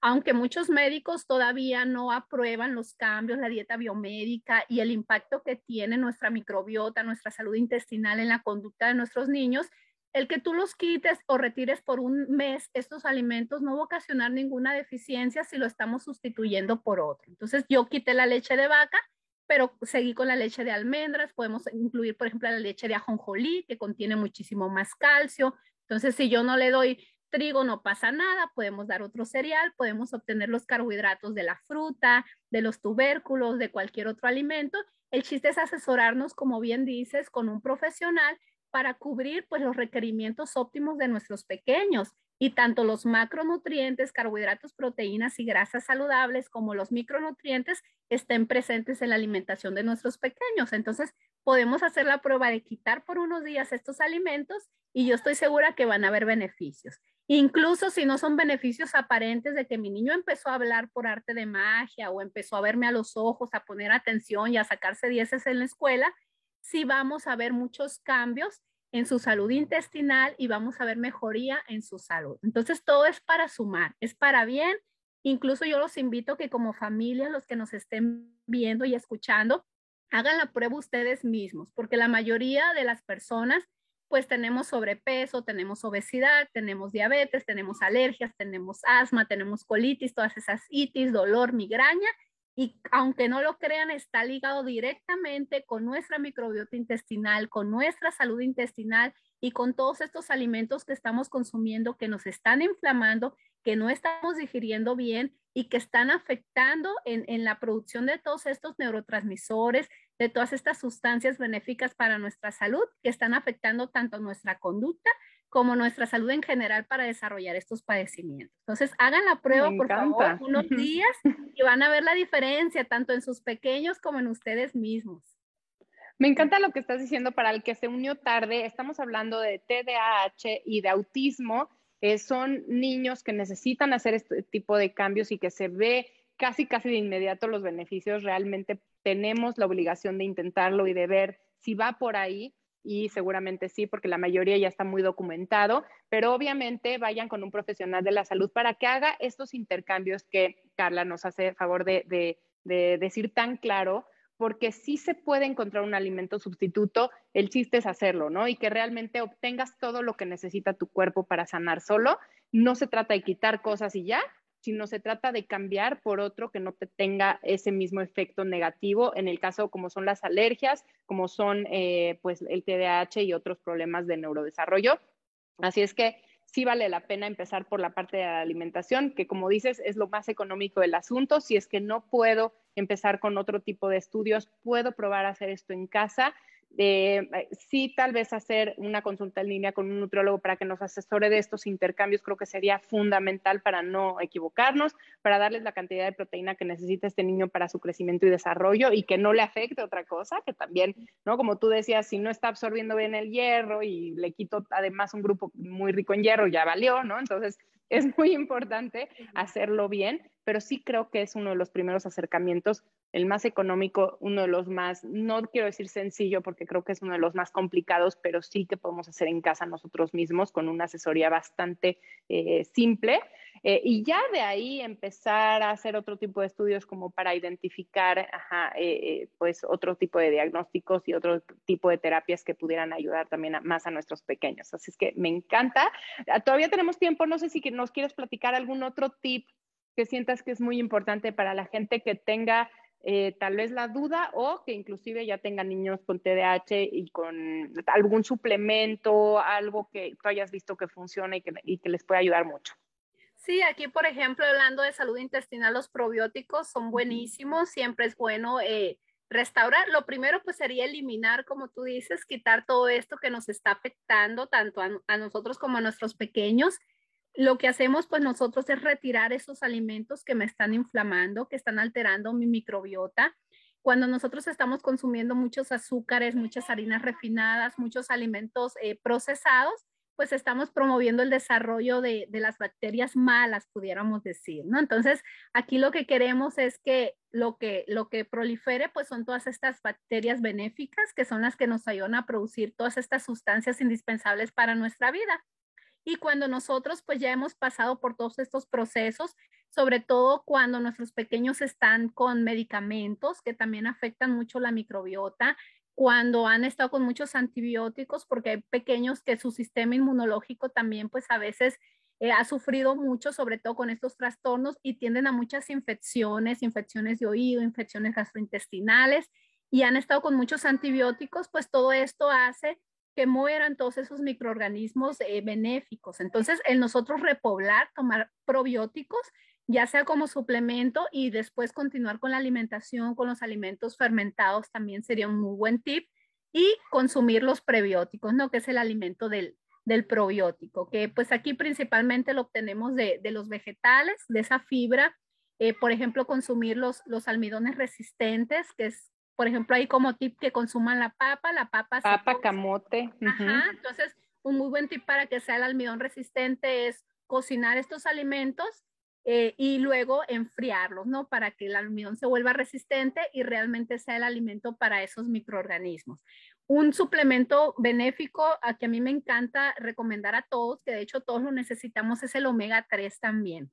aunque muchos médicos todavía no aprueban los cambios, la dieta biomédica y el impacto que tiene nuestra microbiota, nuestra salud intestinal en la conducta de nuestros niños, el que tú los quites o retires por un mes estos alimentos no va a ocasionar ninguna deficiencia si lo estamos sustituyendo por otro. Entonces yo quité la leche de vaca, pero seguí con la leche de almendras, podemos incluir, por ejemplo, la leche de ajonjolí, que contiene muchísimo más calcio. Entonces, si yo no le doy trigo no pasa nada, podemos dar otro cereal, podemos obtener los carbohidratos de la fruta, de los tubérculos, de cualquier otro alimento. El chiste es asesorarnos, como bien dices, con un profesional para cubrir pues los requerimientos óptimos de nuestros pequeños y tanto los macronutrientes, carbohidratos, proteínas y grasas saludables como los micronutrientes estén presentes en la alimentación de nuestros pequeños. Entonces, podemos hacer la prueba de quitar por unos días estos alimentos y yo estoy segura que van a haber beneficios. Incluso si no son beneficios aparentes de que mi niño empezó a hablar por arte de magia o empezó a verme a los ojos, a poner atención y a sacarse dieces en la escuela, sí vamos a ver muchos cambios en su salud intestinal y vamos a ver mejoría en su salud. Entonces, todo es para sumar, es para bien. Incluso yo los invito que como familia, los que nos estén viendo y escuchando, hagan la prueba ustedes mismos, porque la mayoría de las personas pues tenemos sobrepeso, tenemos obesidad, tenemos diabetes, tenemos alergias, tenemos asma, tenemos colitis, todas esas itis, dolor, migraña, y aunque no lo crean, está ligado directamente con nuestra microbiota intestinal, con nuestra salud intestinal y con todos estos alimentos que estamos consumiendo que nos están inflamando, que no estamos digiriendo bien y que están afectando en, en, la producción de todos estos neurotransmisores, de todas estas sustancias benéficas para nuestra salud, que están afectando tanto nuestra conducta como nuestra salud en general para desarrollar estos padecimientos. Entonces, hagan la prueba, por favor, unos días y van a ver la diferencia tanto en sus pequeños como en ustedes mismos. Me encanta lo que estás diciendo para el que se unió tarde. Estamos hablando de TDAH y de autismo. Eh, son niños que necesitan hacer este tipo de cambios y que se ve casi, casi de inmediato los beneficios. Realmente tenemos la obligación de intentarlo y de ver si va por ahí y seguramente sí, porque la mayoría ya está muy documentado, pero obviamente vayan con un profesional de la salud para que haga estos intercambios que Carla nos hace favor de, decir tan claro, porque sí se puede encontrar un alimento sustituto, el chiste es hacerlo, ¿no? Y que realmente obtengas todo lo que necesita tu cuerpo para sanar solo. No se trata de quitar cosas y ya, sino se trata de cambiar por otro que no te tenga ese mismo efecto negativo, en el caso como son las alergias, como son eh, pues el TDAH y otros problemas de neurodesarrollo. Así es que sí vale la pena empezar por la parte de la alimentación, que como dices es lo más económico del asunto. Si es que no puedo empezar con otro tipo de estudios, puedo probar a hacer esto en casa eh, sí, tal vez hacer una consulta en línea con un nutriólogo para que nos asesore de estos intercambios, creo que sería fundamental para no equivocarnos, para darles la cantidad de proteína que necesita este niño para su crecimiento y desarrollo y que no le afecte otra cosa, que también, ¿no? Como tú decías, si no está absorbiendo bien el hierro y le quito además un grupo muy rico en hierro, ya valió, ¿no? Entonces, es muy importante hacerlo bien, pero sí creo que es uno de los primeros acercamientos, el más económico, uno de los más, no quiero decir sencillo porque creo que es uno de los más complicados, pero sí que podemos hacer en casa nosotros mismos con una asesoría bastante eh, simple. Eh, y ya de ahí empezar a hacer otro tipo de estudios como para identificar eh, pues otro tipo de diagnósticos y otro tipo de terapias que pudieran ayudar también más a nuestros pequeños. Así es que me encanta. Ah, todavía tenemos tiempo, no sé si nos quieres platicar algún otro tip que sientas que es muy importante para la gente que tenga eh, tal vez la duda o que inclusive ya tenga niños con TDAH y con algún suplemento, algo que tú hayas visto que funciona y que, y que les puede ayudar mucho. Sí, aquí por ejemplo, hablando de salud intestinal, los probióticos son buenísimos, siempre es bueno eh, restaurar. Lo primero pues sería eliminar, como tú dices, quitar todo esto que nos está afectando tanto a, a nosotros como a nuestros pequeños lo que hacemos pues nosotros es retirar esos alimentos que me están inflamando, que están alterando mi microbiota. Cuando nosotros estamos consumiendo muchos azúcares, muchas harinas refinadas, muchos alimentos eh, procesados, pues estamos promoviendo el desarrollo de, de, las bacterias malas, pudiéramos decir, ¿no? Entonces, aquí lo que queremos es que lo que, lo que prolifere, pues son todas estas bacterias benéficas, que son las que nos ayudan a producir todas estas sustancias indispensables para nuestra vida. Y cuando nosotros pues ya hemos pasado por todos estos procesos, sobre todo cuando nuestros pequeños están con medicamentos que también afectan mucho la microbiota, cuando han estado con muchos antibióticos, porque hay pequeños que su sistema inmunológico también pues a veces eh, ha sufrido mucho, sobre todo con estos trastornos y tienden a muchas infecciones, infecciones de oído, infecciones gastrointestinales y han estado con muchos antibióticos, pues todo esto hace que mueran todos esos microorganismos eh, benéficos. Entonces, el nosotros repoblar, tomar probióticos, ya sea como suplemento y después continuar con la alimentación, con los alimentos fermentados, también sería un muy buen tip. Y consumir los prebióticos, ¿no? Que es el alimento del, del probiótico, que pues aquí principalmente lo obtenemos de, de los vegetales, de esa fibra. Eh, por ejemplo, consumir los, los almidones resistentes, que es por ejemplo, hay como tip que consuman la papa, la papa. Papa, camote. Ajá, entonces un muy buen tip para que sea el almidón resistente es cocinar estos alimentos eh, y luego enfriarlos, ¿no? Para que el almidón se vuelva resistente y realmente sea el alimento para esos microorganismos. Un suplemento benéfico a que a mí me encanta recomendar a todos, que de hecho todos lo necesitamos, es el omega 3 también.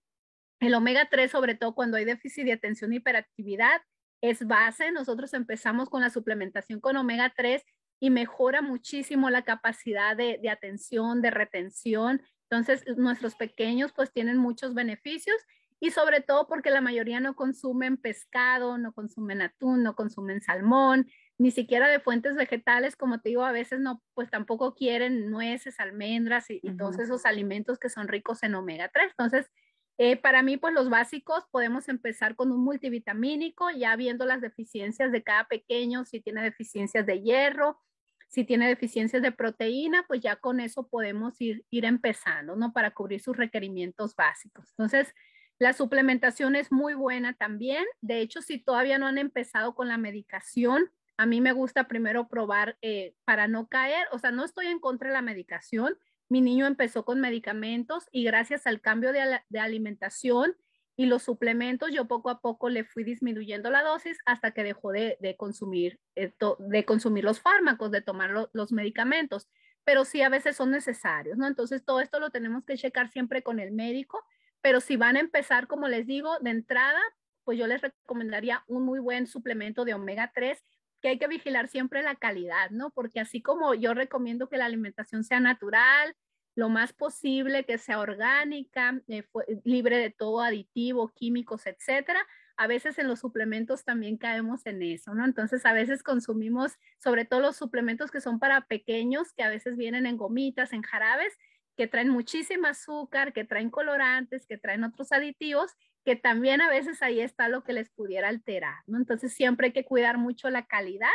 El omega 3, sobre todo cuando hay déficit de atención y hiperactividad, es base. Nosotros empezamos con la suplementación con omega 3 y mejora muchísimo la capacidad de, atención, de retención. Entonces, nuestros pequeños pues tienen muchos beneficios y sobre todo porque la mayoría no consumen pescado, no consumen atún, no consumen salmón. ni siquiera de fuentes vegetales, como te digo, a veces no, pues tampoco quieren nueces, almendras y, todos esos alimentos que son ricos en omega 3. Entonces, eh, para mí, pues los básicos, podemos empezar con un multivitamínico, ya viendo las deficiencias de cada pequeño, si tiene deficiencias de hierro, si tiene deficiencias de proteína, pues ya con eso podemos ir, ir empezando, ¿no? Para cubrir sus requerimientos básicos. Entonces, la suplementación es muy buena también. De hecho, si todavía no han empezado con la medicación, a mí me gusta primero probar eh, para no caer, o sea, no estoy en contra de la medicación. Mi niño empezó con medicamentos y gracias al cambio de, alimentación y los suplementos, yo poco a poco le fui disminuyendo la dosis hasta que dejó de, consumir, eh, de consumir los fármacos, de tomar los medicamentos. Pero sí a veces son necesarios, ¿no? Entonces todo esto lo tenemos que checar siempre con el médico pero si van a empezar, como les digo, de entrada, pues yo les recomendaría un muy buen suplemento de omega 3 que hay que vigilar siempre la calidad, ¿no? Porque así como yo recomiendo que la alimentación sea natural, lo más posible que sea orgánica, eh, libre de todo aditivo, químicos, etcétera. A veces en los suplementos también caemos en eso, ¿no? Entonces a veces consumimos, sobre todo los suplementos que son para pequeños, que a veces vienen en gomitas, en jarabes, que traen muchísimo azúcar, que traen colorantes, que traen otros aditivos, que también a veces ahí está lo que les pudiera alterar, ¿no? Entonces siempre hay que cuidar mucho la calidad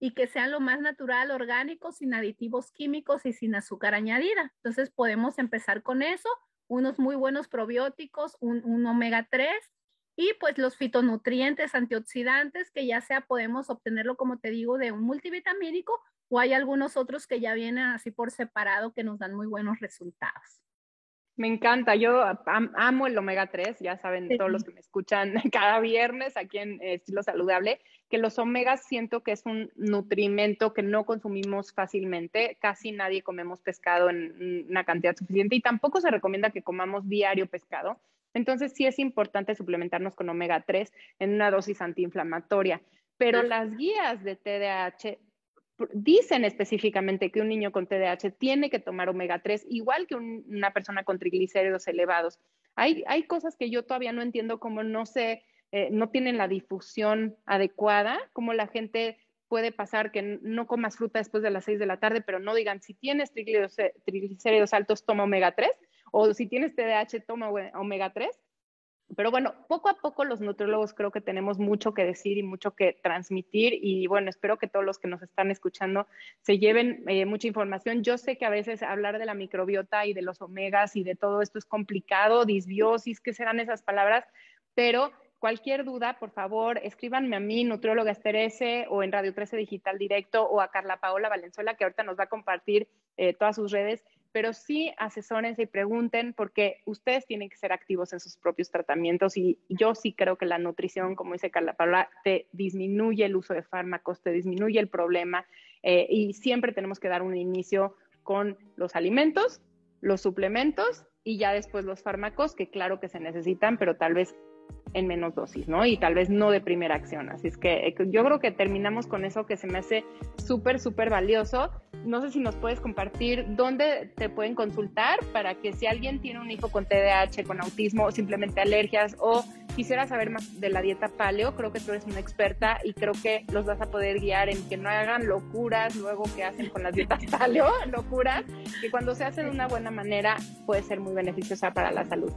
y que sean lo más natural, orgánico, sin aditivos químicos y sin azúcar añadida. Entonces podemos empezar con eso, unos muy buenos probióticos, un, omega 3 y pues los fitonutrientes antioxidantes que ya sea podemos obtenerlo, como te digo, de un multivitamínico o hay algunos otros que ya vienen así por separado que nos dan muy buenos resultados. Me encanta, yo amo el omega 3, ya saben todos los que me escuchan [LAUGHS] cada viernes aquí en Estilo Saludable, que los omegas siento que es un nutrimento que no consumimos fácilmente, casi nadie comemos pescado en una cantidad suficiente y tampoco se recomienda que comamos diario pescado. Entonces sí es importante suplementarnos con omega 3 en una dosis antiinflamatoria, pero las guías de TDAH dicen específicamente que un niño con TDAH tiene que tomar omega 3, igual que una persona con triglicéridos elevados. Hay, hay cosas que yo todavía no entiendo cómo no se, eh, no tienen la difusión adecuada, cómo la gente puede pasar que no comas fruta después de las 6 de la tarde, pero no digan si tienes triglicéridos altos, toma omega 3, o si tienes TDAH, toma omega 3. Pero bueno, poco a poco los nutriólogos creo que tenemos mucho que decir y mucho que transmitir y bueno, espero que todos los que nos están escuchando se lleven eh, mucha información. Yo sé que a veces hablar de la microbiota y de los omegas y de todo esto es complicado, disbiosis, ¿qué serán esas palabras? Pero cualquier duda, por favor, escríbanme a mí, nutrióloga Esterese, o en Radio 13 Digital Directo, o a Carla Paola Valenzuela, que ahorita nos va a compartir eh, todas sus redes pero sí asesórense y pregunten porque ustedes tienen que ser activos en sus propios tratamientos y yo sí creo que la nutrición, como dice Carla Paula, te disminuye el uso de fármacos, te disminuye el problema eh, y siempre tenemos que dar un inicio con los alimentos, los suplementos y ya después los fármacos, que claro que se necesitan, pero tal vez en menos dosis, ¿no? Y tal vez no de primera acción. Así es que eh, yo creo que terminamos con eso que se me hace súper, súper valioso. No sé si nos puedes compartir dónde te pueden consultar para que si alguien tiene un hijo con TDAH, con autismo o simplemente alergias o quisiera saber más de la dieta paleo, creo que tú eres una experta y creo que los vas a poder guiar en que no hagan locuras luego que hacen con las dietas [LAUGHS] paleo, locuras, que cuando se hacen de una buena manera puede ser muy beneficiosa para la salud.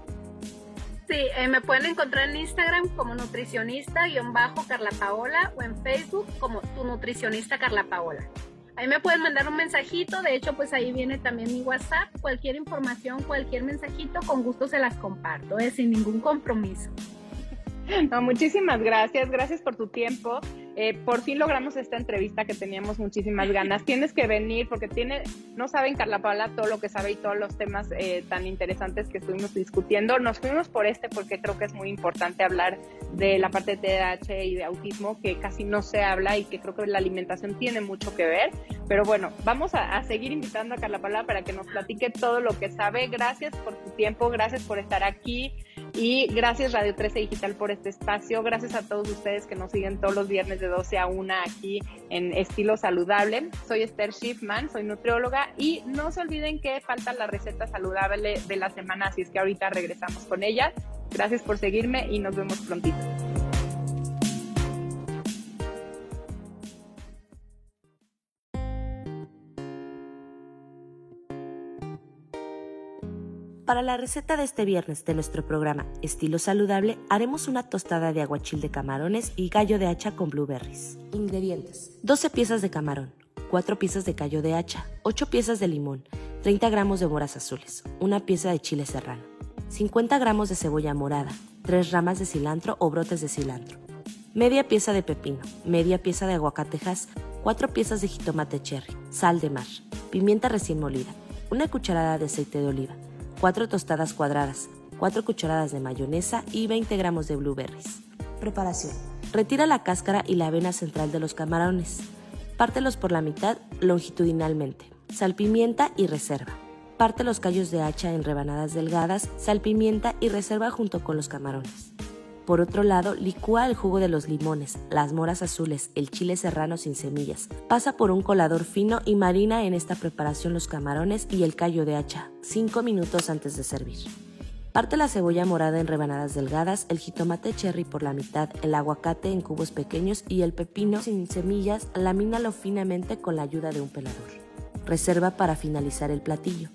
Sí, eh, me pueden encontrar en Instagram como nutricionista-carla Paola o en Facebook como tu nutricionista Carla Paola. Ahí me pueden mandar un mensajito, de hecho pues ahí viene también mi WhatsApp, cualquier información, cualquier mensajito, con gusto se las comparto, eh, sin ningún compromiso. [LAUGHS] No, muchísimas gracias, gracias por tu tiempo. Eh, por fin logramos esta entrevista que teníamos muchísimas ganas. Tienes que venir porque tiene, no saben Carla Paula todo lo que sabe y todos los temas eh, tan interesantes que estuvimos discutiendo. Nos fuimos por este porque creo que es muy importante hablar de la parte de TDAH y de autismo que casi no se habla y que creo que la alimentación tiene mucho que ver. Pero bueno, vamos a, seguir invitando a Carla Paula para que nos platique todo lo que sabe. Gracias por tu tiempo, gracias por estar aquí. Y gracias Radio 13 Digital por este espacio. Gracias a todos ustedes que nos siguen todos los viernes de 12 a 1 aquí en Estilo Saludable. Soy Esther Schiffman, soy nutrióloga y no se olviden que falta la receta saludable de la semana, así es que ahorita regresamos con ella. Gracias por seguirme y nos vemos prontito. Para la receta de este viernes de nuestro programa Estilo Saludable, haremos una tostada de aguachil de camarones y gallo de hacha con blueberries. Ingredientes: 12 piezas de camarón, 4 piezas de callo de hacha, 8 piezas de limón, 30 gramos de moras azules, una pieza de chile serrano, 50 gramos de cebolla morada, 3 ramas de cilantro o brotes de cilantro, media pieza de pepino, media pieza de aguacatejas, 4 piezas de jitomate cherry, sal de mar, pimienta recién molida, una cucharada de aceite de oliva, 4 tostadas cuadradas, 4 cucharadas de mayonesa y 20 gramos de blueberries. Preparación. Retira la cáscara y la avena central de los camarones. Pártelos por la mitad longitudinalmente. Salpimienta y reserva. Parte los callos de hacha en rebanadas delgadas, salpimienta y reserva junto con los camarones. Por otro lado, licúa el jugo de los limones, las moras azules, el chile serrano sin semillas. Pasa por un colador fino y marina en esta preparación los camarones y el callo de hacha, 5 minutos antes de servir. Parte la cebolla morada en rebanadas delgadas, el jitomate cherry por la mitad, el aguacate en cubos pequeños y el pepino sin semillas, lamínalo finamente con la ayuda de un pelador. Reserva para finalizar el platillo.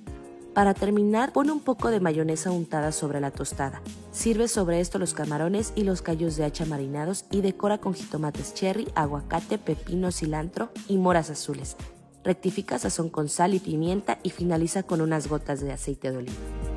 Para terminar, pone un poco de mayonesa untada sobre la tostada. Sirve sobre esto los camarones y los callos de hacha marinados y decora con jitomates cherry, aguacate, pepino, cilantro y moras azules. Rectifica sazón con sal y pimienta y finaliza con unas gotas de aceite de oliva.